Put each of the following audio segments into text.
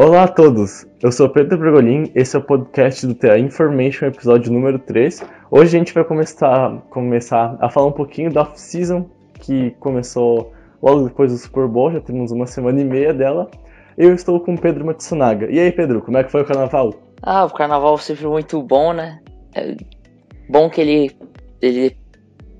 Olá a todos, eu sou Pedro Bregolin, esse é o podcast do TA Information, episódio número 3. Hoje a gente vai começar, começar a falar um pouquinho da off-season, que começou logo depois do Super Bowl, já temos uma semana e meia dela. Eu estou com o Pedro Matsunaga. E aí, Pedro, como é que foi o carnaval? Ah, o carnaval sempre muito bom, né? É bom que ele, ele,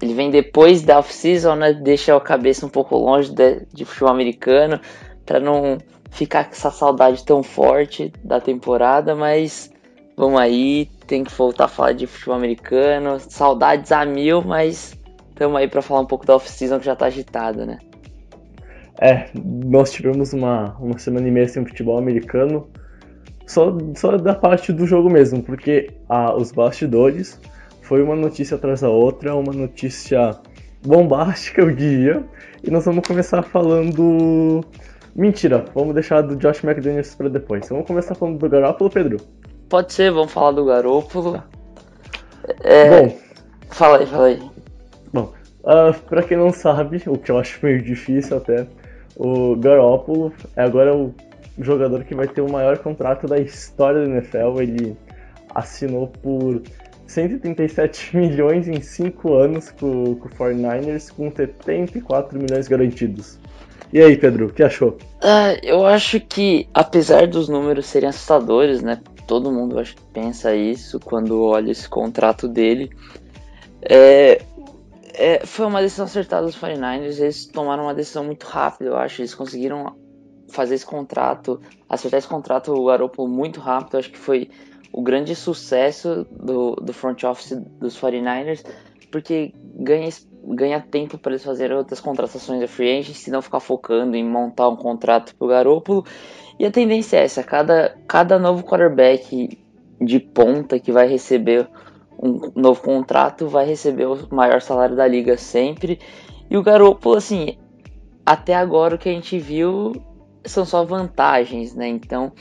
ele vem depois da off-season, né? Deixa a cabeça um pouco longe de, de futebol americano, para não ficar com essa saudade tão forte da temporada, mas vamos aí, tem que voltar a falar de futebol americano, saudades a mil, mas estamos aí para falar um pouco da off-season que já tá agitada, né? É, nós tivemos uma, uma semana e meia sem futebol americano, só, só da parte do jogo mesmo, porque ah, os bastidores foi uma notícia atrás da outra, uma notícia bombástica, eu diria, e nós vamos começar falando Mentira, vamos deixar do Josh McDaniels para depois. Vamos começar falando do Garoppolo, Pedro? Pode ser, vamos falar do Garoppolo. É... Bom, fala aí, fala aí. Bom, uh, pra quem não sabe, o que eu acho meio difícil até, o Garoppolo é agora o jogador que vai ter o maior contrato da história da NFL. Ele assinou por 137 milhões em 5 anos com, com o 49ers, com 74 milhões garantidos. E aí, Pedro, o que achou? Ah, eu acho que, apesar dos números serem assustadores, né? Todo mundo acho que pensa isso quando olha esse contrato dele. É, é, foi uma decisão acertada dos 49ers. Eles tomaram uma decisão muito rápida, eu acho. Eles conseguiram fazer esse contrato, acertar esse contrato, o Garoppolo muito rápido. Eu acho que foi o grande sucesso do, do front office dos 49ers, porque ganha ganha tempo para eles fazerem outras contratações de free agent, se não ficar focando em montar um contrato pro Garoppolo. E a tendência é essa, cada, cada novo quarterback de ponta que vai receber um novo contrato vai receber o maior salário da liga sempre. E o Garoppolo, assim, até agora o que a gente viu são só vantagens, né? Então,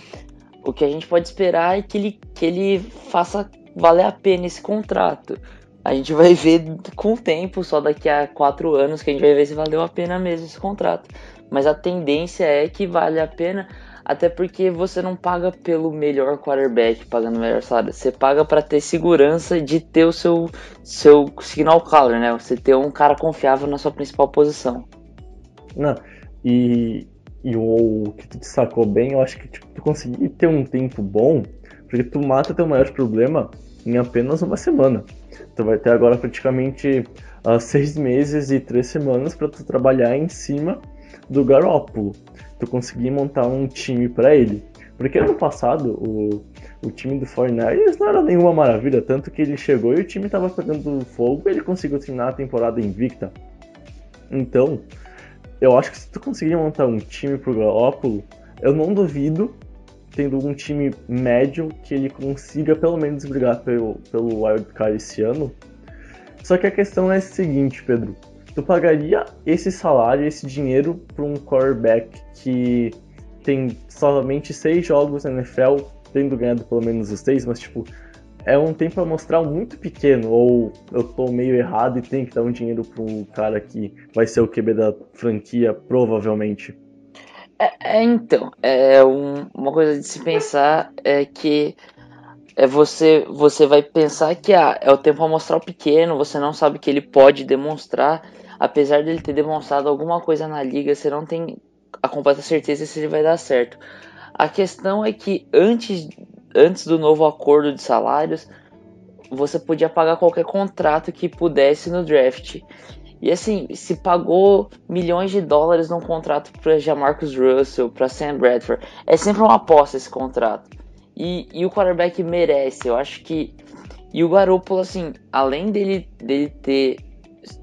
o que a gente pode esperar é que ele, que ele faça valer a pena esse contrato a gente vai ver com o tempo, só daqui a quatro anos, que a gente vai ver se valeu a pena mesmo esse contrato. Mas a tendência é que vale a pena, até porque você não paga pelo melhor quarterback pagando o melhor salário. Você paga para ter segurança de ter o seu, seu signal caller, né? Você ter um cara confiável na sua principal posição. Não, e, e o que tu destacou bem, eu acho que tipo, tu conseguir ter um tempo bom, porque tu mata teu maior problema em apenas uma semana. Tu vai ter agora praticamente uh, seis meses e três semanas para tu trabalhar em cima do Garópolo. Tu conseguir montar um time para ele. Porque ano passado o, o time do 49ers não era nenhuma maravilha, tanto que ele chegou e o time estava pegando fogo e ele conseguiu terminar a temporada invicta. Então, eu acho que se tu conseguir montar um time pro Garópolo, eu não duvido tendo um time médio que ele consiga pelo menos brigar pelo, pelo wildcard esse ano. Só que a questão é a seguinte, Pedro. Tu pagaria esse salário, esse dinheiro para um quarterback que tem somente seis jogos na NFL, tendo ganhado pelo menos os seis, mas tipo, é um tempo amostral muito pequeno, ou eu tô meio errado e tenho que dar um dinheiro para um cara que vai ser o QB da franquia, provavelmente. É, é, então, é um, uma coisa de se pensar é que é você você vai pensar que ah, é o tempo amostral pequeno, você não sabe que ele pode demonstrar, apesar dele ter demonstrado alguma coisa na liga, você não tem a completa certeza se ele vai dar certo. A questão é que antes, antes do novo acordo de salários, você podia pagar qualquer contrato que pudesse no draft. E assim, se pagou milhões de dólares num contrato para Jamarcus Russell, para Sam Bradford, é sempre uma aposta esse contrato. E, e o quarterback merece, eu acho que. E o Garoppolo, assim, além dele, dele ter,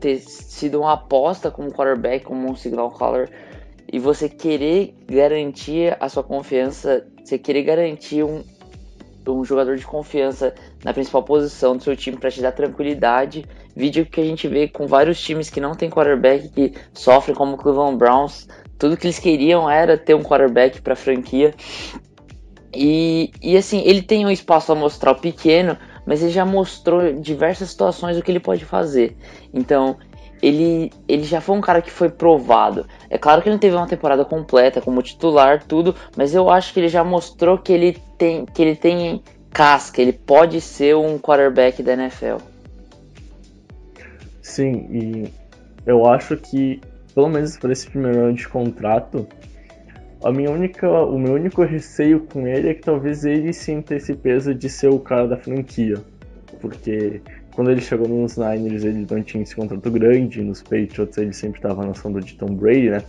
ter sido uma aposta como quarterback, como um signal caller, e você querer garantir a sua confiança, você querer garantir um, um jogador de confiança na principal posição do seu time para te dar tranquilidade Vídeo que a gente vê com vários times que não tem quarterback, que sofrem como o Cleveland Browns. Tudo que eles queriam era ter um quarterback para franquia. E, e assim, ele tem um espaço amostral pequeno, mas ele já mostrou diversas situações o que ele pode fazer. Então, ele, ele já foi um cara que foi provado. É claro que ele não teve uma temporada completa como titular, tudo, mas eu acho que ele já mostrou que ele tem, que ele tem casca, ele pode ser um quarterback da NFL. Sim, e eu acho que, pelo menos por esse primeiro ano de contrato, a minha única, o meu único receio com ele é que talvez ele sinta esse peso de ser o cara da franquia. Porque quando ele chegou nos Niners, ele não tinha esse contrato grande, nos Patriots ele sempre estava na sombra de Tom Brady, né?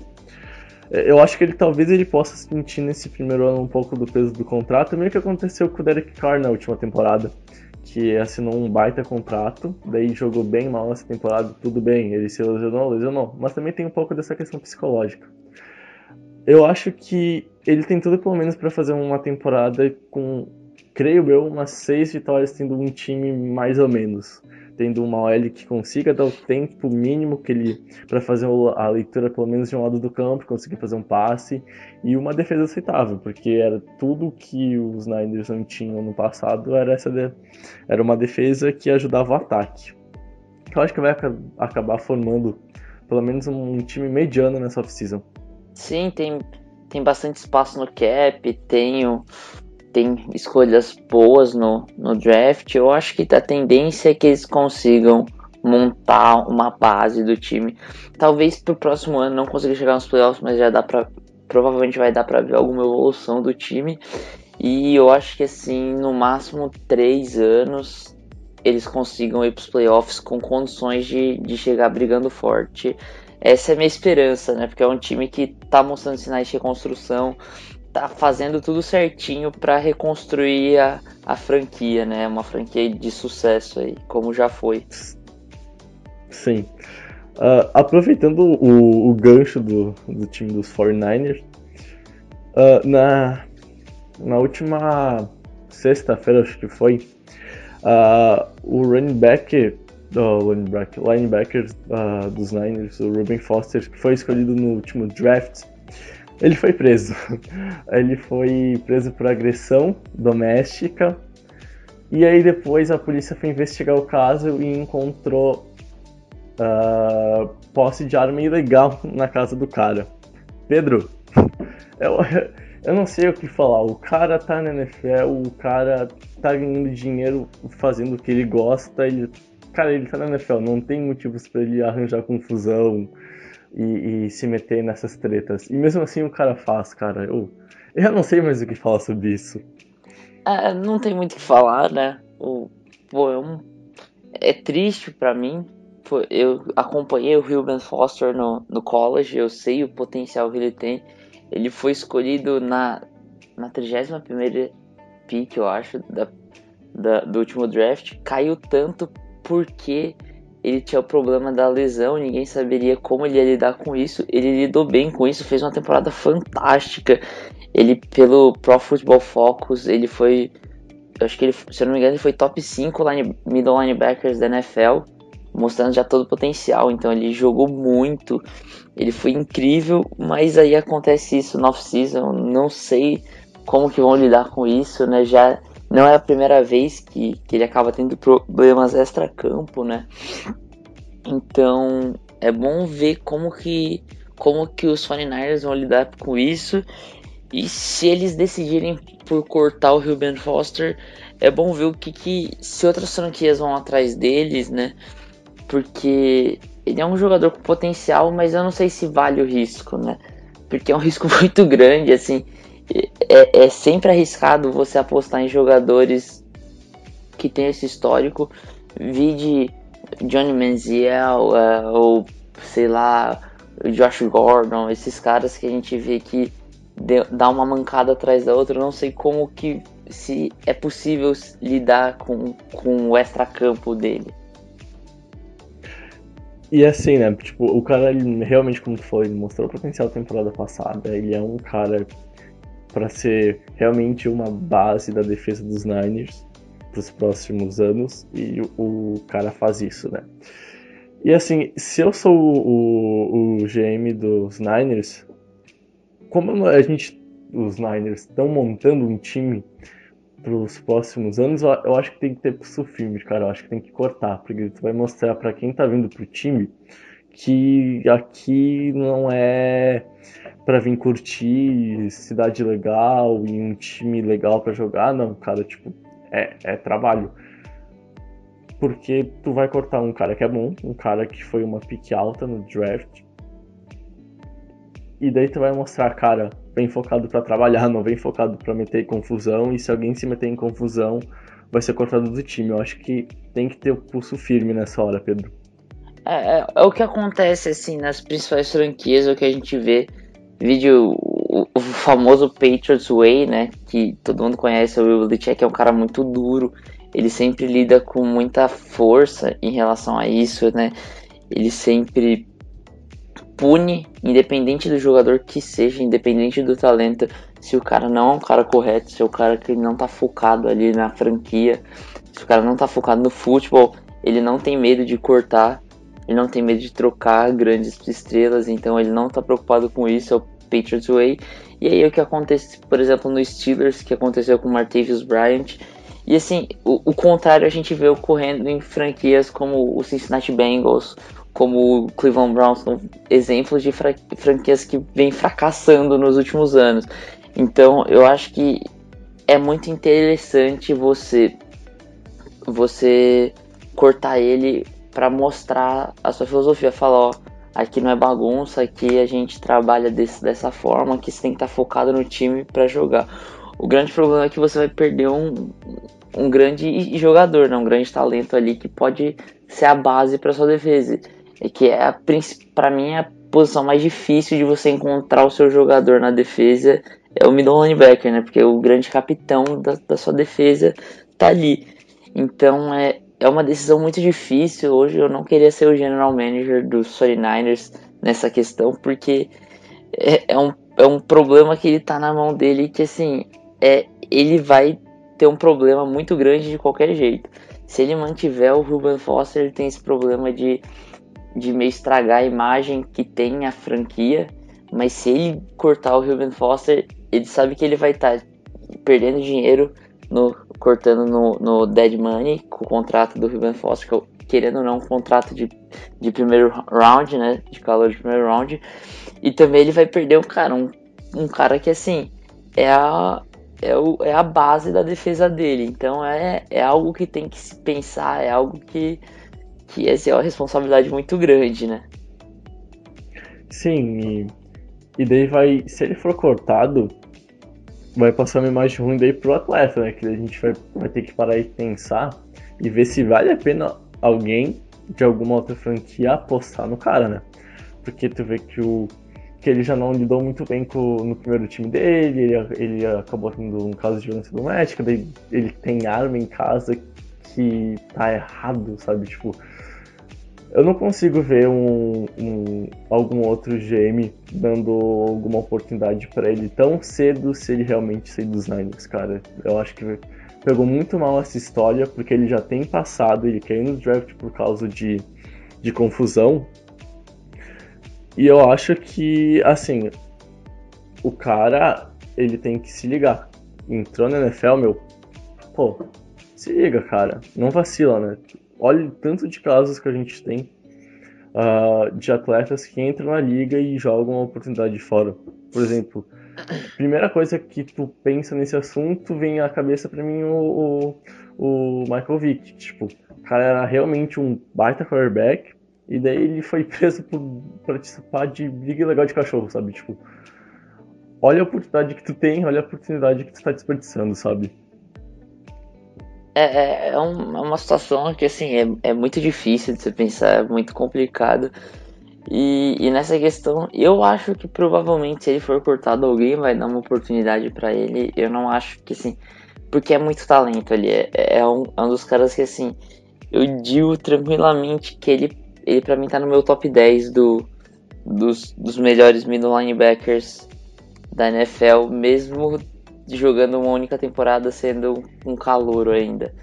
É, eu acho que ele talvez ele possa sentir nesse primeiro ano um pouco do peso do contrato, meio que aconteceu com o Derek Carr na última temporada, que assinou um baita contrato, daí jogou bem mal essa temporada, tudo bem, ele se lesionou, lesionou, mas também tem um pouco dessa questão psicológica. Eu acho que ele tem tudo pelo menos para fazer uma temporada com creio eu, umas seis vitórias tendo um time mais ou menos. Tendo uma OL que consiga dar o tempo mínimo que ele para fazer a leitura pelo menos de um lado do campo, conseguir fazer um passe e uma defesa aceitável, porque era tudo que os Niners não tinham no passado, era essa de, era uma defesa que ajudava o ataque. Eu acho que vai acabar formando pelo menos um time mediano nessa off-season. Sim, tem, tem bastante espaço no cap, tem o, tem escolhas boas no, no draft, eu acho que a tendência é que eles consigam montar uma base do time. Talvez pro próximo ano não consiga chegar nos playoffs, mas já dá para provavelmente vai dar para ver alguma evolução do time. E eu acho que assim, no máximo três anos eles consigam ir para os playoffs com condições de, de chegar brigando forte. Essa é a minha esperança, né? Porque é um time que está mostrando sinais de reconstrução, tá fazendo tudo certinho para reconstruir a, a franquia, né? Uma franquia de sucesso aí, como já foi. Sim. Uh, aproveitando o, o, gancho do, do time dos 49ers, uh, na, na última sexta-feira, acho que foi, uh, o running back, oh, running back linebacker dos Niners, o Ruben Foster, que foi escolhido no último draft, ele foi preso. Ele foi preso por agressão doméstica. E aí depois a polícia foi investigar o caso e encontrou uh, posse de arma ilegal na casa do cara. Pedro, eu, eu não sei o que falar. O cara tá na NFL, o cara tá ganhando dinheiro fazendo o que ele gosta. Ele, cara, ele tá na NFL, não tem motivos para ele arranjar confusão e, e, se meter nessas tretas. E mesmo assim o cara faz, cara. Eu, eu não sei mais o que falar sobre isso. É, não tem muito o que falar, né? O, pô, é, um, é triste para mim. Eu acompanhei o Ruben Foster no, no college, eu sei o potencial que ele tem. Ele foi escolhido na, na 31 pick, eu acho, da, da, do último draft. Caiu tanto porque ele tinha o problema da lesão, ninguém saberia como ele ia lidar com isso. Ele lidou bem com isso, fez uma temporada fantástica. Ele, pelo Pro Football Focus, ele foi. Acho que ele, se eu não me engano, ele foi top 5 line, middle linebackers da NFL, mostrando já todo o potencial. Então ele jogou muito, ele foi incrível, mas aí acontece isso no off-season. Não sei como que vão lidar com isso, né? Já não é a primeira vez que, que ele acaba tendo problemas extra-campo, né? Então é bom ver como que, como que os 49ers vão lidar com isso. E se eles decidirem por cortar o Ruben Foster, é bom ver o que, que se outras franquias vão atrás deles, né? Porque ele é um jogador com potencial, mas eu não sei se vale o risco, né? Porque é um risco muito grande, assim é, é sempre arriscado você apostar em jogadores que tem esse histórico. Vide Johnny Manziel, uh, ou sei lá, Josh Gordon, esses caras que a gente vê que dá uma mancada atrás da outra. Não sei como que se é possível lidar com, com o extra-campo dele. E assim, né? Tipo, o cara ele, realmente, como ele mostrou o potencial da temporada passada. Ele é um cara para ser realmente uma base da defesa dos Niners para os próximos anos e o, o, cara faz isso, né? E assim, se eu sou o, o, o GM dos Niners, como a gente, os Niners estão montando um time para os próximos anos, eu acho que tem que ter pulso firme, cara. Eu acho que tem que cortar, porque tu vai mostrar para quem tá vindo pro time que aqui não é para vir curtir cidade legal e um time legal para jogar, não, cara, tipo, é, é trabalho. Porque tu vai cortar um cara que é bom, um cara que foi uma pique alta no draft. E daí tu vai mostrar, cara, bem focado para trabalhar, não vem focado para meter confusão. E se alguém se meter em confusão, vai ser cortado do time. Eu acho que tem que ter o pulso firme nessa hora, Pedro. É, é, é o que acontece assim nas principais franquias, é o que a gente vê. Vídeo, o, o famoso Patriots Way, né? Que todo mundo conhece, o Will Belichick é um cara muito duro. Ele sempre lida com muita força em relação a isso, né? Ele sempre pune, independente do jogador que seja, independente do talento, se o cara não é um cara correto, se é o cara que não tá focado ali na franquia, se o cara não tá focado no futebol, ele não tem medo de cortar, ele não tem medo de trocar grandes estrelas, então ele não tá preocupado com isso, é o Patriots Way. E aí o que acontece, por exemplo, no Steelers, que aconteceu com o Martavius Bryant, e assim, o, o, contrário a gente vê ocorrendo em franquias como o Cincinnati Bengals, como o Cleveland Browns, são exemplos de franquias que vêm fracassando nos últimos anos. Então, eu acho que é muito interessante você você cortar ele para mostrar a sua filosofia, falar, ó, aqui não é bagunça, aqui a gente trabalha desse, dessa forma, que você tem que estar tá focado no time para jogar. O grande problema é que você vai perder um, um grande jogador, né? um grande talento ali que pode ser a base para sua defesa é que é para mim é a posição mais difícil de você encontrar o seu jogador na defesa é o middle linebacker, né? Porque o grande capitão da, da sua defesa tá ali. Então é, é uma decisão muito difícil. Hoje eu não queria ser o general manager dos 49ers nessa questão, porque é, é, um, é um problema que ele tá na mão dele que assim é, ele vai ter um problema muito grande de qualquer jeito. Se ele mantiver o Ruben Foster, ele tem esse problema de de meio estragar a imagem que tem a franquia, mas se ele cortar o Ruben Foster, ele sabe que ele vai estar tá perdendo dinheiro no cortando no, no dead money com o contrato do Ruben Foster, que, querendo ou não, um contrato de, de primeiro round, né, de calor de primeiro round, e também ele vai perder um cara, um, um cara que assim é a é, o, é a base da defesa dele, então é, é algo que tem que se pensar, é algo que que essa é uma responsabilidade muito grande, né? Sim, e, e daí vai, se ele for cortado, vai passar uma imagem ruim daí pro atleta, né? Que a gente vai, vai ter que parar e pensar e ver se vale a pena alguém de alguma outra franquia apostar no cara, né? Porque tu vê que o que ele já não lidou muito bem com, no primeiro time dele, ele, ele acabou tendo um caso de violência doméstica, daí ele tem arma em casa que tá errado, sabe? Tipo, eu não consigo ver um, um, algum outro GM dando alguma oportunidade para ele tão cedo se ele realmente sair dos Niners, cara. Eu acho que pegou muito mal essa história, porque ele já tem passado, ele caiu no draft por causa de, de confusão. E eu acho que, assim, o cara, ele tem que se ligar. Entrou na NFL, meu, pô, se liga, cara. Não vacila, né? olha o tanto de casos que a gente tem uh, de atletas que entram na liga e jogam a oportunidade de fora. Por exemplo, primeira coisa que tu pensa nesse assunto vem à cabeça para mim o, o, o, Michael Vick. Tipo, o cara era realmente um baita quarterback e daí ele foi preso por participar de briga ilegal de cachorro, sabe? Tipo, olha a oportunidade que tu tem, olha a oportunidade que tu está desperdiçando, sabe? É, é, é, um, é, uma situação que assim é, é muito difícil de você pensar, é muito complicado. E, e, nessa questão, eu acho que provavelmente se ele for cortado, alguém vai dar uma oportunidade para ele. Eu não acho que assim, porque é muito talento ali. É, é, um, é um dos caras que assim, eu digo tranquilamente que ele, ele para mim tá no meu top 10 do, dos, dos melhores middle linebackers da NFL, mesmo jogando uma única temporada sendo um calouro ainda.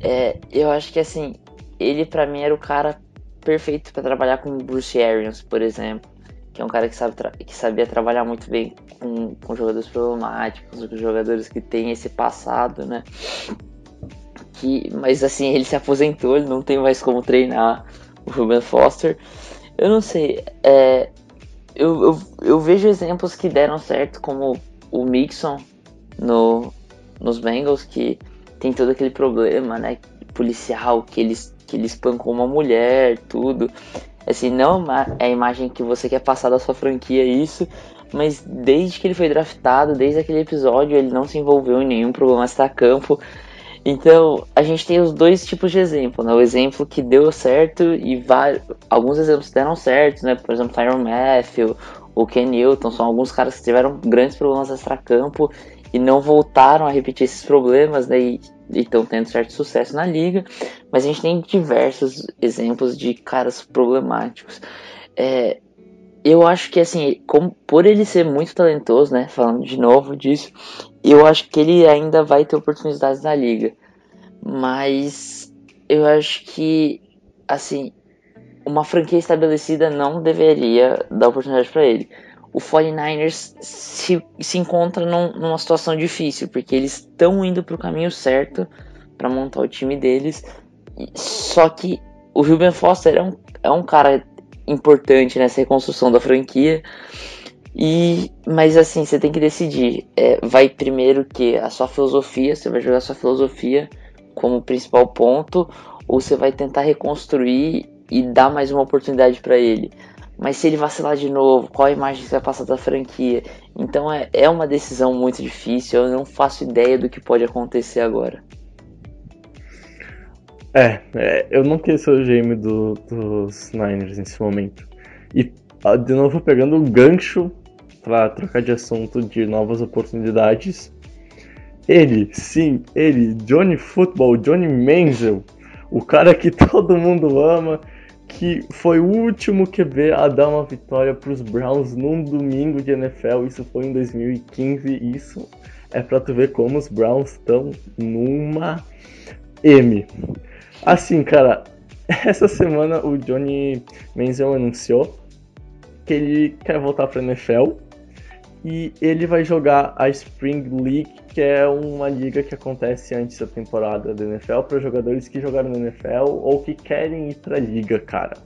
É, eu acho que assim, ele para mim era o cara perfeito para trabalhar com Bruce Arians, por exemplo, que é um cara que, sabe que sabia trabalhar muito bem com, com jogadores problemáticos, com jogadores que têm esse passado, né? Que, mas assim, ele se aposentou, ele não tem mais como treinar o Ruben Foster. Eu não sei. É, eu, eu, eu vejo exemplos que deram certo, como o Mixon no, nos Bengals, que tem todo aquele problema, né? Policial, que eles, que ele espancou uma mulher, tudo. Assim, não é a imagem que você quer passar da sua franquia, isso. Mas desde que ele foi draftado, desde aquele episódio, ele não se envolveu em nenhum problema extra-campo. Então, a gente tem os dois tipos de exemplo, né? O exemplo que deu certo e vários, alguns exemplos deram certo, né? Por exemplo, Tyron Matthew, o Ken Newton, são alguns caras que tiveram grandes problemas extra-campo e não voltaram a repetir esses problemas, né? E estão tendo certo sucesso na liga. Mas a gente tem diversos exemplos de caras problemáticos. É, eu acho que assim, como, por ele ser muito talentoso, né? Falando de novo disso, eu acho que ele ainda vai ter oportunidades na liga. Mas eu acho que assim, uma franquia estabelecida não deveria dar oportunidade para ele. O 49ers se, se encontra num, numa situação difícil, porque eles estão indo para o caminho certo para montar o time deles. Só que o Ruben Foster é um, é um cara importante nessa reconstrução da franquia. E, mas assim, você tem que decidir. É, vai primeiro que a sua filosofia, você vai jogar a sua filosofia como principal ponto, ou você vai tentar reconstruir e dar mais uma oportunidade para ele. Mas se ele vacilar de novo, qual a imagem você vai passar da franquia? Então é, é uma decisão muito difícil, eu não faço ideia do que pode acontecer agora. É, é, eu não queria ser o GM do, dos Niners nesse momento. E de novo pegando o gancho para trocar de assunto de novas oportunidades. Ele, sim, ele, Johnny Football, Johnny Manziel, o cara que todo mundo ama, que foi o último QB a dar uma vitória para os Browns num domingo de NFL. Isso foi em 2015. Isso é para tu ver como os Browns estão numa M. Assim, cara, essa semana o Johnny Manziel anunciou que ele quer voltar para NFL e ele vai jogar a Spring League, que é uma liga que acontece antes da temporada da NFL para jogadores que jogaram na NFL ou que querem ir para a liga, cara.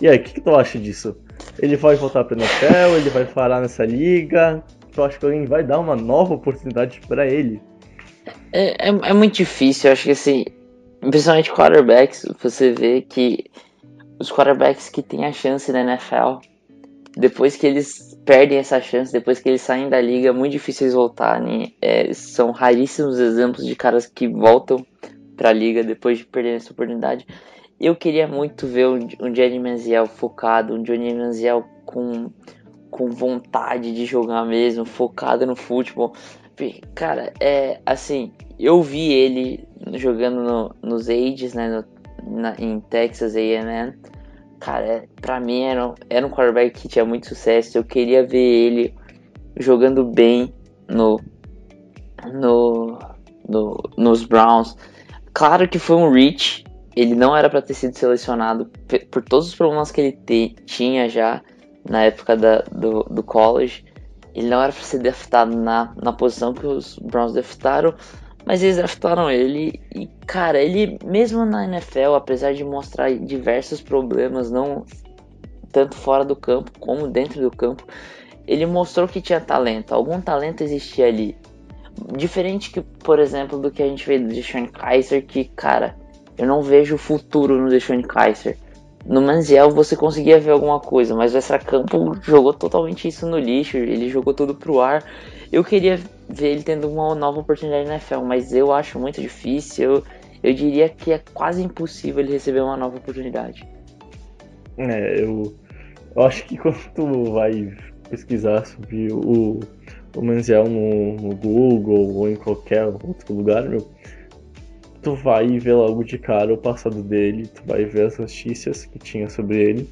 E aí, o que, que, tu acha disso? Ele vai voltar para NFL? Ele vai parar nessa liga? Tu acha que alguém vai dar uma nova oportunidade para ele? É, é, é, muito difícil, eu acho que assim, principalmente quarterbacks, você vê que os quarterbacks que têm a chance na NFL, depois que eles perdem essa chance, depois que eles saem da liga, é muito difícil eles voltarem. É, são raríssimos exemplos de caras que voltam para a liga depois de perder essa oportunidade. Eu queria muito ver um, um Johnny Manziel focado, um Johnny Manziel com, com vontade de jogar mesmo, focado no futebol. Cara, é assim, eu vi ele jogando no, nos Ages, né, no, na, em Texas A&M. Cara, pra mim era, era um quarterback que tinha muito sucesso. Eu queria ver ele jogando bem no, no, no nos Browns. Claro que foi um reach. Ele não era para ter sido selecionado por todos os problemas que ele te, tinha já na época da, do, do college. Ele não era para ser draftado na, na posição que os Browns draftaram, mas eles draftaram ele e, cara, ele mesmo na NFL, apesar de mostrar diversos problemas, não tanto fora do campo como dentro do campo, ele mostrou que tinha talento. Algum talento existia ali. Diferente que, por exemplo, do que a gente vê do Deshaun Kaiser, que, cara, eu não vejo futuro no Deshaun Kaiser. No Manziel você conseguia ver alguma coisa, mas o extra-campo jogou totalmente isso no lixo, ele jogou tudo pro ar. Eu queria ver ele tendo uma nova oportunidade na NFL, mas eu acho muito difícil. Eu, eu diria que é quase impossível ele receber uma nova oportunidade. É, eu, eu acho que quando tu vai pesquisar sobre o, o Manziel no, no Google ou em qualquer outro lugar, meu, tu vai ver logo de cara o passado dele, tu vai ver as notícias que tinha sobre ele.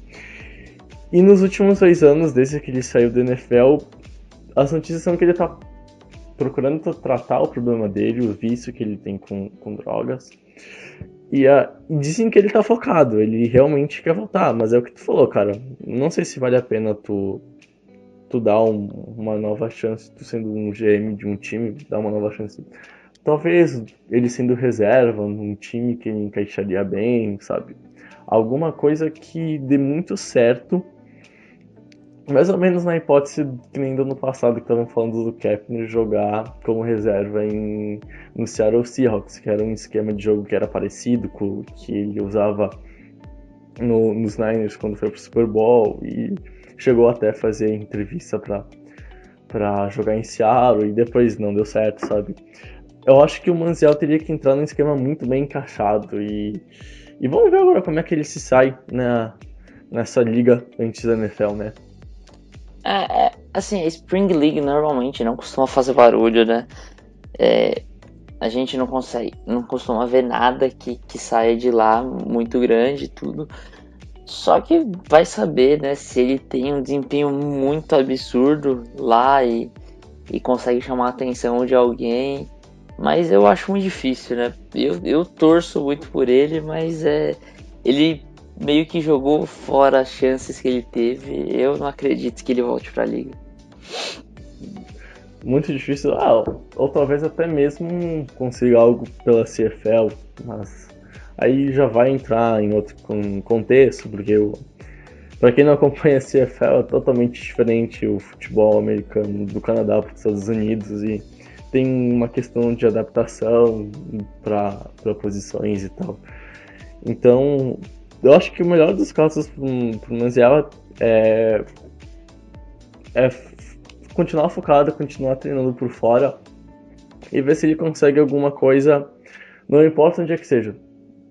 E nos últimos dois anos, desde que ele saiu do NFL, as notícias são que ele tá procurando tratar o problema dele, o vício que ele tem com, com drogas. E, uh, dizem que ele tá focado, ele realmente quer voltar, mas é o que tu falou, cara. Não sei se vale a pena tu, tu dar um, uma nova chance, tu sendo um GM de um time, dar uma nova chance Talvez ele sendo reserva num time que ele encaixaria bem, sabe? alguma coisa que dê muito certo. Mais ou menos na hipótese que nem do ano passado que estavam falando do Kaepernick jogar como reserva em, no Seattle Seahawks, que era um esquema de jogo que era parecido com o que ele usava no, nos Niners quando foi pro Super Bowl e chegou até a fazer entrevista para para jogar em Seattle e depois não deu certo, sabe? Eu acho que o Manziel teria que entrar num esquema muito bem encaixado e, e vamos ver agora como é que ele se sai na, nessa liga antes da NFL, né? É, é, assim, a Spring League normalmente não costuma fazer barulho, né? É, a gente não consegue, não costuma ver nada que, que saia de lá muito grande e tudo. Só que vai saber, né, se ele tem um desempenho muito absurdo lá e, e consegue chamar a atenção de alguém. Mas eu acho muito difícil, né? Eu, eu torço muito por ele, mas é ele meio que jogou fora as chances que ele teve. Eu não acredito que ele volte para a liga. Muito difícil, ah, ou talvez até mesmo consiga algo pela CFL, mas aí já vai entrar em outro contexto, porque para quem não acompanha a CFL é totalmente diferente o futebol americano do Canadá para os Estados Unidos e tem uma questão de adaptação para posições e tal. Então, eu acho que o melhor dos casos para o Manziela é, é continuar focado, continuar treinando por fora e ver se ele consegue alguma coisa, não importa onde é que seja,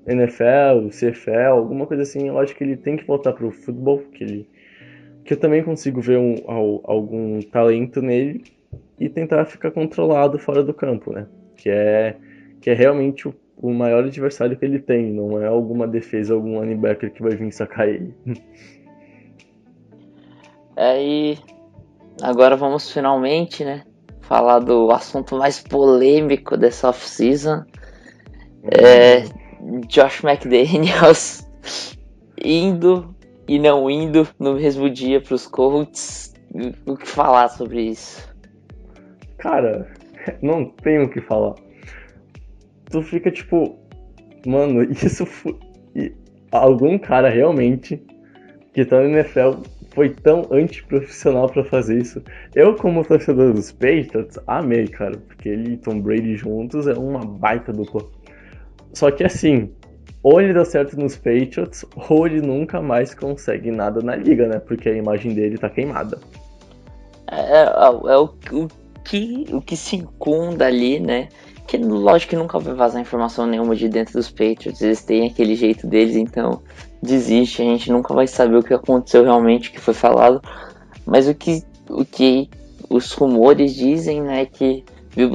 NFL, CFL, alguma coisa assim, eu acho que ele tem que voltar pro futebol, que ele que eu também consigo ver um, algum talento nele e tentar ficar controlado fora do campo, né? Que é que é realmente o, o maior adversário que ele tem, não é alguma defesa, algum linebacker que vai vir sacar ele. É, e agora vamos finalmente, né, falar do assunto mais polêmico dessa off-season. É, Josh McDaniels indo e não indo no mesmo dia para os Colts. O que falar sobre isso? Cara, não tenho o que falar. Tu fica tipo, mano, isso foi. Algum cara realmente que tá no NFL foi tão antiprofissional para fazer isso. Eu, como torcedor dos Patriots, amei, cara, porque ele e Tom Brady juntos é uma baita dupla. Só que assim, ou ele dá certo nos Patriots, ou ele nunca mais consegue nada na liga, né? Porque a imagem dele tá queimada. É, é, é o, o, que, o que se incunda ali, né? Que lógico que nunca vai vazar informação nenhuma de dentro dos Patriots, eles têm aquele jeito deles, então desiste, a gente nunca vai saber o que aconteceu realmente, o que foi falado. Mas o que, o que os rumores dizem, né, que Bill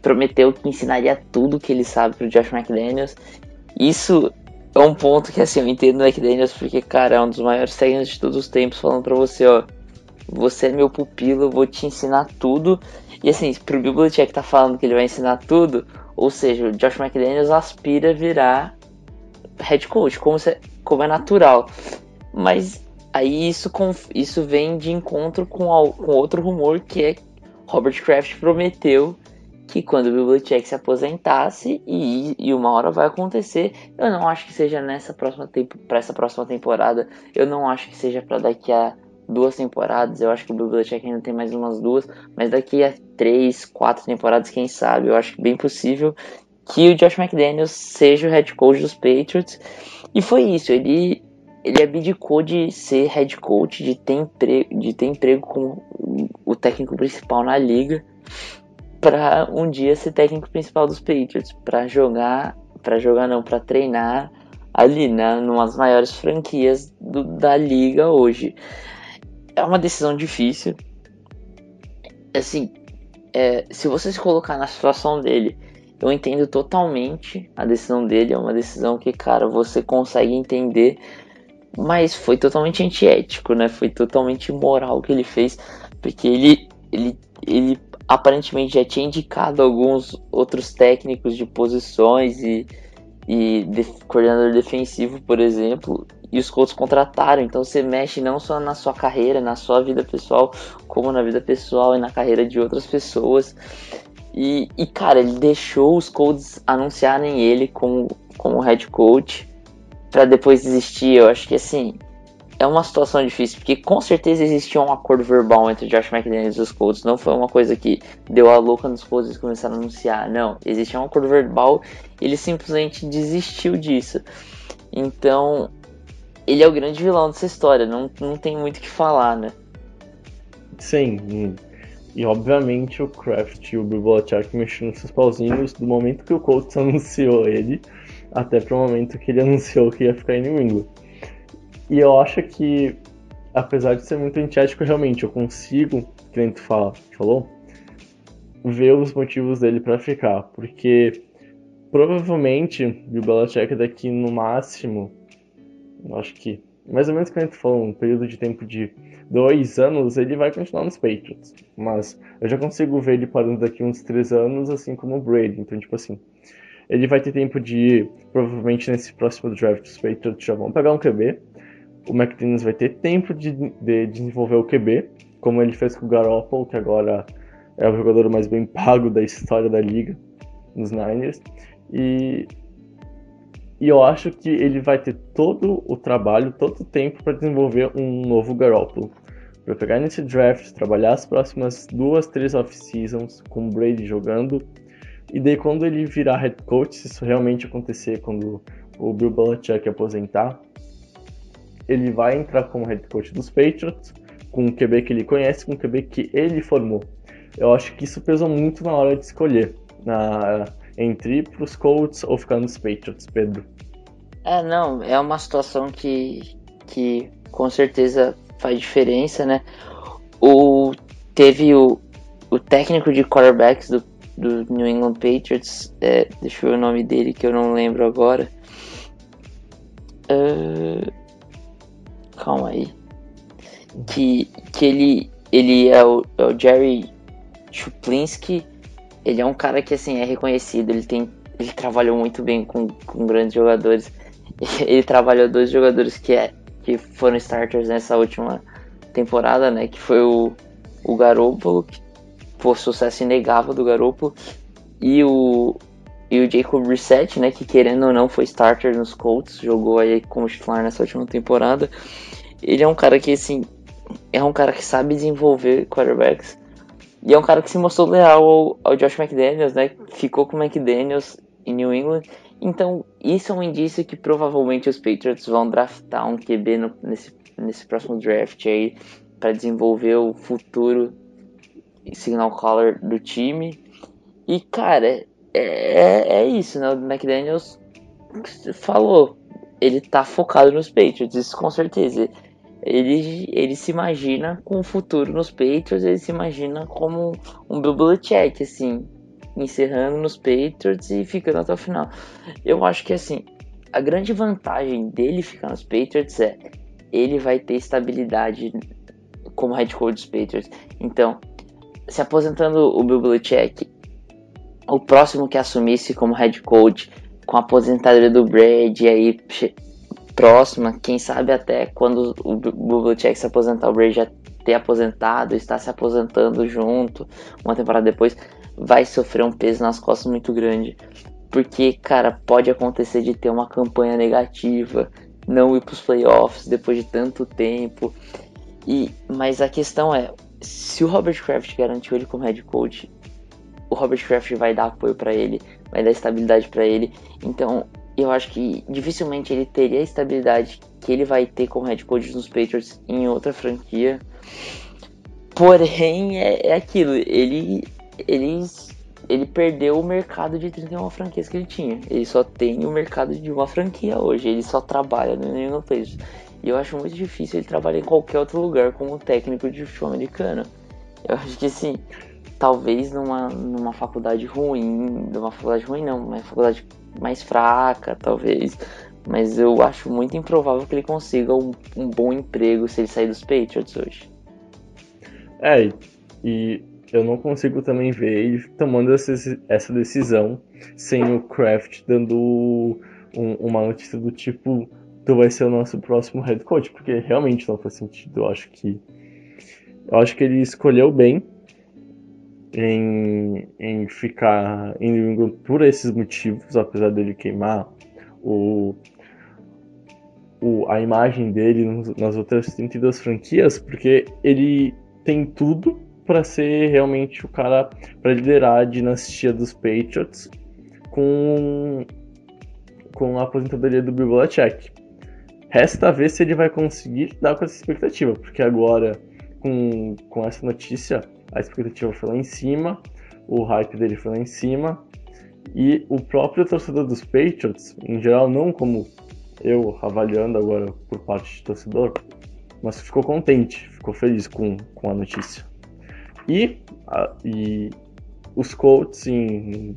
prometeu que ensinaria tudo que ele sabe pro Josh McDaniels. Isso é um ponto que assim, eu entendo o McDaniels porque, cara, é um dos maiores técnicos de todos os tempos falando pra você, ó. Você é meu pupilo, eu vou te ensinar tudo. E assim, pro Bill Belichick tá falando que ele vai ensinar tudo, ou seja, o Josh McDaniels aspira a virar head coach, como, se, como é natural. Mas aí isso, isso vem de encontro com, com outro rumor que é Robert Kraft prometeu que quando o Bill Belichick se aposentasse e, e uma hora vai acontecer, eu não acho que seja nessa próxima para essa próxima temporada. Eu não acho que seja para daqui a duas temporadas. Eu acho que o Belichick ainda tem mais umas duas, mas daqui a três, quatro temporadas, quem sabe? Eu acho bem possível que o Josh McDaniels seja o head coach dos Patriots. E foi isso. Ele ele abdicou de ser head coach, de ter emprego, de ter emprego como o técnico principal na liga para um dia ser técnico principal dos Patriots, para jogar, para jogar não, para treinar ali, né, numa das maiores franquias do, da liga hoje. É uma decisão difícil. Assim, é, se você se colocar na situação dele, eu entendo totalmente a decisão dele. É uma decisão que, cara, você consegue entender, mas foi totalmente antiético, né? Foi totalmente imoral o que ele fez, porque ele, ele, ele aparentemente já tinha indicado alguns outros técnicos de posições e, e de, coordenador defensivo, por exemplo, e os Colts contrataram. Então você mexe não só na sua carreira, na sua vida pessoal, como na vida pessoal e na carreira de outras pessoas. E, e cara, ele deixou os Colts anunciarem ele como, como head coach. para depois desistir, eu acho que assim, é uma situação difícil, porque com certeza existia um acordo verbal entre Josh McDaniels e os Colts. Não foi uma coisa que deu a louca nos Colts e começaram a anunciar. Não, existia um acordo verbal ele simplesmente desistiu disso. Então, ele é o grande vilão dessa história. Não, não tem muito o que falar, né? Sim, e obviamente o Kraft e o Bill Belichick mexeram seus pauzinhos do momento que o Colts anunciou ele até pro momento que ele anunciou que ia ficar em New England. E eu acho que, apesar de ser muito antiético, realmente eu consigo, que nem tu fala, falou, ver os motivos dele para ficar. Porque provavelmente o Belichick daqui no máximo, acho que mais ou menos que a gente falou, um período de tempo de dois anos, ele vai continuar nos Patriots. Mas eu já consigo ver ele parando daqui uns três anos, assim como o Brady. Então, tipo assim, ele vai ter tempo de, provavelmente nesse próximo draft, os Patriots já vão pegar um QB o McDaniels vai ter tempo de, de desenvolver o QB, como ele fez com o Garoppolo, que agora é o jogador mais bem pago da história da liga nos Niners. E, e eu acho que ele vai ter todo o trabalho, todo o tempo para desenvolver um novo Garoppolo. Para pegar nesse draft, trabalhar as próximas duas, três off-seasons com o Brady jogando. E daí quando ele virar head coach, se isso realmente acontecer, quando o Bill Belichick aposentar, ele vai entrar como head coach dos Patriots, com um QB que ele conhece, com um QB que ele formou. Eu acho que isso pesou muito na hora de escolher, na, entre ir para os Colts ou ficar nos Patriots, Pedro. É, não, é uma situação que, que com certeza faz diferença, né? O, teve o, o técnico de quarterbacks do, do New England Patriots, é, deixa eu ver o nome dele que eu não lembro agora. Uh, calma aí. Que, que ele, ele é o, é o Jerry Chuplinski. Ele é um cara que assim é reconhecido. Ele tem, ele trabalhou muito bem com, com grandes jogadores. Ele trabalhou dois jogadores que, é, que foram starters nessa última temporada, né? Que foi o, o Garoppolo, que foi sucesso inegável do Garoppolo, e o, e o Jacob Brissett, né, que querendo ou não foi starter nos Colts, jogou aí como titular nessa última temporada. Ele é um cara que, assim, é um cara que sabe desenvolver quarterbacks. E é um cara que se mostrou leal ao, ao Josh McDaniels, né? Ficou com o McDaniels em New England. Então, isso é um indício que provavelmente os Patriots vão draftar um QB no, nesse, nesse próximo draft aí para desenvolver o futuro signal caller do time. E, cara, é, é isso, né? O McDaniels falou, ele tá focado nos Patriots, isso com certeza. Ele, ele se imagina com o futuro nos Patriots, ele se imagina como um Belichick, assim, encerrando nos Patriots e ficando até o final. Eu acho que, assim, a grande vantagem dele ficar nos Patriots é ele vai ter estabilidade como head coach dos Patriots. Então, se aposentando o Bill Belichick, o próximo que assumisse como head coach com a aposentadoria do Brady aí próxima, quem sabe até quando o Belichick se aposentar, o Brady já ter aposentado, está se aposentando junto, uma temporada depois, vai sofrer um peso nas costas muito grande. Porque, cara, pode acontecer de ter uma campanha negativa, não ir para os playoffs depois de tanto tempo. E, mas a questão é, se o Robert Kraft garantiu ele como head coach, o Robert Kraft vai dar apoio para ele, vai dar estabilidade para ele. Então, eu acho que dificilmente ele teria a estabilidade que ele vai ter como head coach nos Patriots em outra franquia. Porém, é, é aquilo, ele, ele, ele perdeu o mercado de 31 franquias que ele tinha. Ele só tem o mercado de uma franquia hoje, ele só trabalha no New England Patriots. E eu acho muito difícil ele trabalhar em qualquer outro lugar como técnico de futebol americano. Eu acho que assim, talvez numa, numa faculdade ruim, numa faculdade ruim não, uma faculdade mais fraca, talvez. Mas eu acho muito improvável que ele consiga um, um bom emprego se ele sair dos Patriots hoje. É, e eu não consigo também ver ele tomando essa, decisão sem o Kraft dando um, uma notícia do tipo tu vai ser o nosso próximo head coach, porque realmente não faz sentido. Eu acho que eu acho que ele escolheu bem em, em ficar em England por esses motivos, apesar dele queimar o, o, a imagem dele nas outras 32 franquias, porque ele tem tudo para ser realmente o cara para liderar a dinastia dos Patriots com, com a aposentadoria do Bill Belichick. Resta ver se ele vai conseguir dar com essa expectativa, porque agora, com, com essa notícia, a expectativa foi lá em cima, o hype dele foi lá em cima, e o próprio torcedor dos Patriots, em geral, não como eu avaliando agora por parte de torcedor, mas ficou contente, ficou feliz com, com a notícia. E, a, e os Colts, em,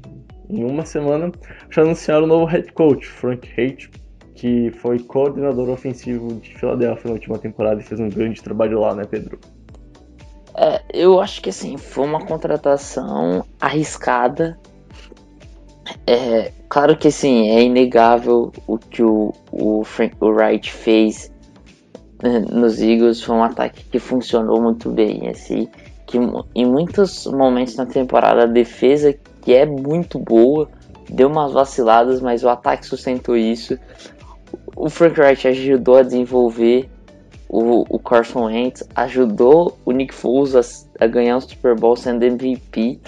em uma semana, já anunciaram o novo head coach, Frank Haight, que foi coordenador ofensivo de Filadélfia na última temporada e fez um grande trabalho lá, né, Pedro? É, eu acho que assim, foi uma contratação arriscada. É, claro que assim, é inegável o que o, o Frank o Wright fez né, nos Eagles, foi um ataque que funcionou muito bem, assim, que em muitos momentos na temporada a defesa que é muito boa, deu umas vaciladas, mas o ataque sustentou isso. O Frank Wright ajudou a desenvolver o, o Carson Wentz, ajudou o Nick Foles a, a ganhar o Super Bowl sendo MVP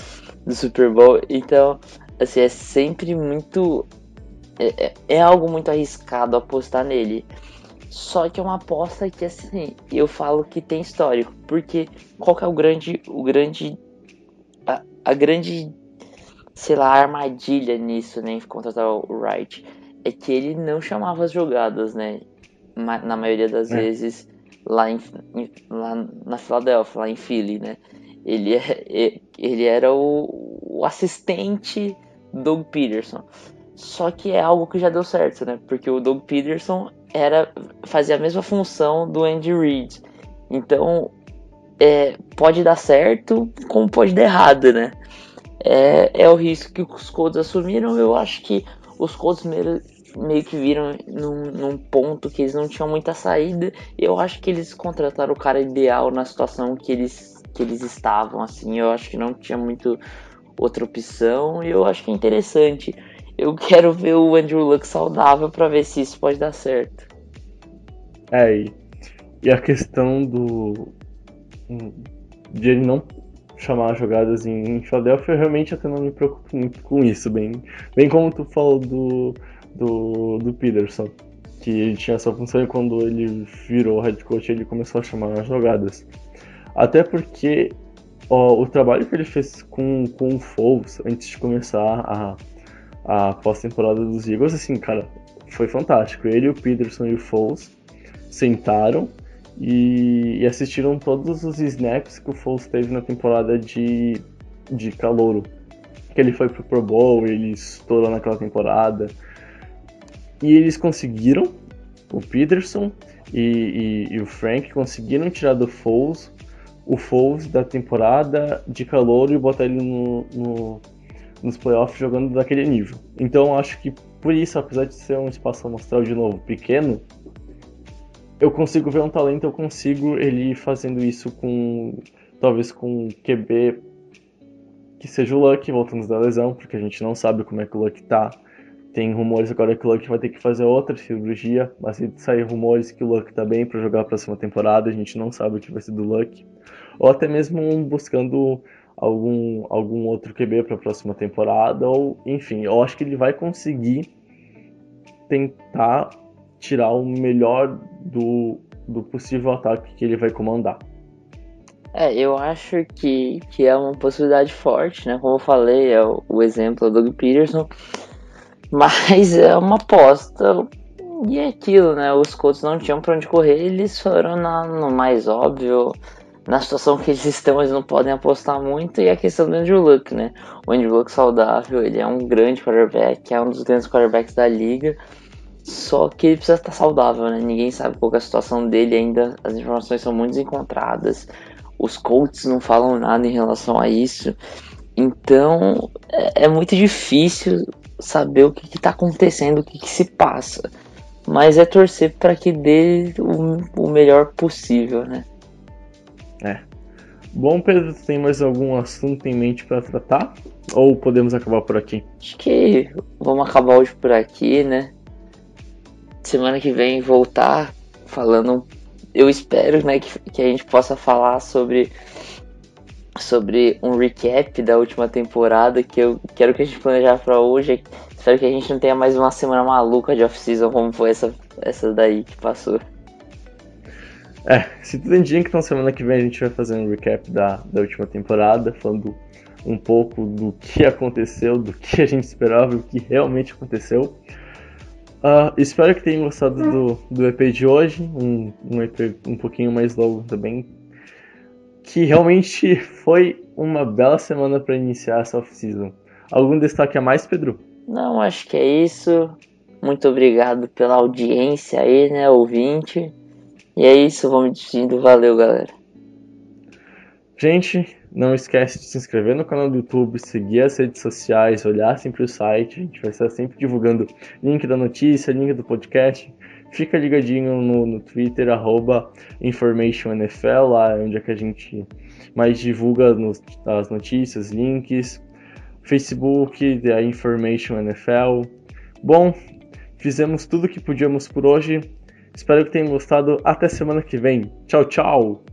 do Super Bowl. Então, assim, é sempre muito. É, é, é algo muito arriscado apostar nele. Só que é uma aposta que, assim, eu falo que tem histórico. Porque qual que é o grande. O grande. A, a grande. Sei lá, armadilha nisso, né? Em contratar o Wright é que ele não chamava as jogadas, né? Na maioria das é. vezes lá, em, lá na Filadélfia, lá em Philly, né? Ele, é, ele era o, o assistente Doug Peterson. Só que é algo que já deu certo, né? Porque o Doug Peterson era fazia a mesma função do Andy Reid. Então, é, pode dar certo, como pode dar errado, né? É, é o risco que os Colts assumiram. Eu acho que os Colts meio que viram num, num, ponto que eles não tinham muita saída. Eu acho que eles contrataram o cara ideal na situação que eles, que eles estavam, assim. Eu acho que não tinha muito outra opção e eu acho que é interessante. Eu quero ver o Andrew Luck saudável para ver se isso pode dar certo. É, e, a questão do. de ele não chamar jogadas em, em Philadelphia, eu realmente até não me preocupo muito com isso, bem, bem como tu falou do, do, do Peterson, que tinha essa função e quando ele virou head coach ele começou a chamar as jogadas. Até porque ó, o trabalho que ele fez com, com o Foles antes de começar a, a pós-temporada dos Eagles, assim, cara, foi fantástico. Ele, o Peterson e o Foles sentaram e, e assistiram todos os snaps que o Foles teve na temporada de, de calouro. Que ele foi pro Pro Bowl, ele estourou naquela temporada. E eles conseguiram, o Peterson e, e, e o Frank conseguiram tirar do Foles o Foles da temporada de calor e botar ele no, no, nos playoffs jogando daquele nível. Então acho que por isso, apesar de ser um espaço amostral de novo pequeno, eu consigo ver um talento, eu consigo ele fazendo isso com talvez com QB que seja o Luck voltando da lesão, porque a gente não sabe como é que o Luck tá tem rumores agora que o Luck vai ter que fazer outra cirurgia, mas se sair rumores que o Luck tá bem para jogar a próxima temporada, a gente não sabe o que vai ser do Luck. Ou até mesmo buscando algum, algum outro QB para a próxima temporada, ou enfim, eu acho que ele vai conseguir tentar tirar o melhor do, do possível ataque que ele vai comandar. É, eu acho que, que é uma possibilidade forte, né? Como eu falei, é o, o exemplo do Doug Peterson. Mas é uma aposta. E é aquilo, né? Os Colts não tinham pra onde correr, eles foram na, no mais óbvio. Na situação que eles estão, eles não podem apostar muito. E a questão do Andrew Luck, né? O Andrew Luck saudável, ele é um grande quarterback, é um dos grandes quarterbacks da liga. Só que ele precisa estar saudável, né? Ninguém sabe qual é a situação dele ainda. As informações são muito desencontradas. Os Colts não falam nada em relação a isso. Então é, é muito difícil saber o que está acontecendo, o que, que, se passa. Mas é torcer para que dê o, o, melhor possível, né? É. Bom, Pedro, tem mais algum assunto em mente para tratar? Ou podemos acabar por aqui? Acho que vamos acabar hoje por aqui, né? semana que vem voltar falando. Eu espero né, que, que a gente possa falar sobre, sobre um recap da última temporada, que eu quero que a gente planejar para hoje. Espero que a gente não tenha mais uma semana maluca de off-season como foi essa, essa daí que passou. É, se tudo indica, então semana que vem a gente vai fazer um recap da, da última temporada, falando um pouco do que aconteceu, do que a gente esperava e o que realmente aconteceu. Uh, espero que tenham gostado do, do EP de hoje, um, um EP um pouquinho mais longo também, que realmente foi uma bela semana para iniciar essa off-season. Algum destaque a mais, Pedro? Não, acho que é isso. Muito obrigado pela audiência aí, né, ouvinte. E é isso, vou me despedindo. Valeu, galera. Gente, não esquece de se inscrever no canal do YouTube, seguir as redes sociais, olhar sempre o site. A gente vai estar sempre divulgando link da notícia, link do podcast. Fica ligadinho no, no Twitter, arroba InformationNFL, lá onde é que a gente mais divulga nos, as notícias, links. Facebook, da Information NFL. Bom, fizemos tudo o que podíamos por hoje. Espero que tenham gostado. Até semana que vem. Tchau, tchau!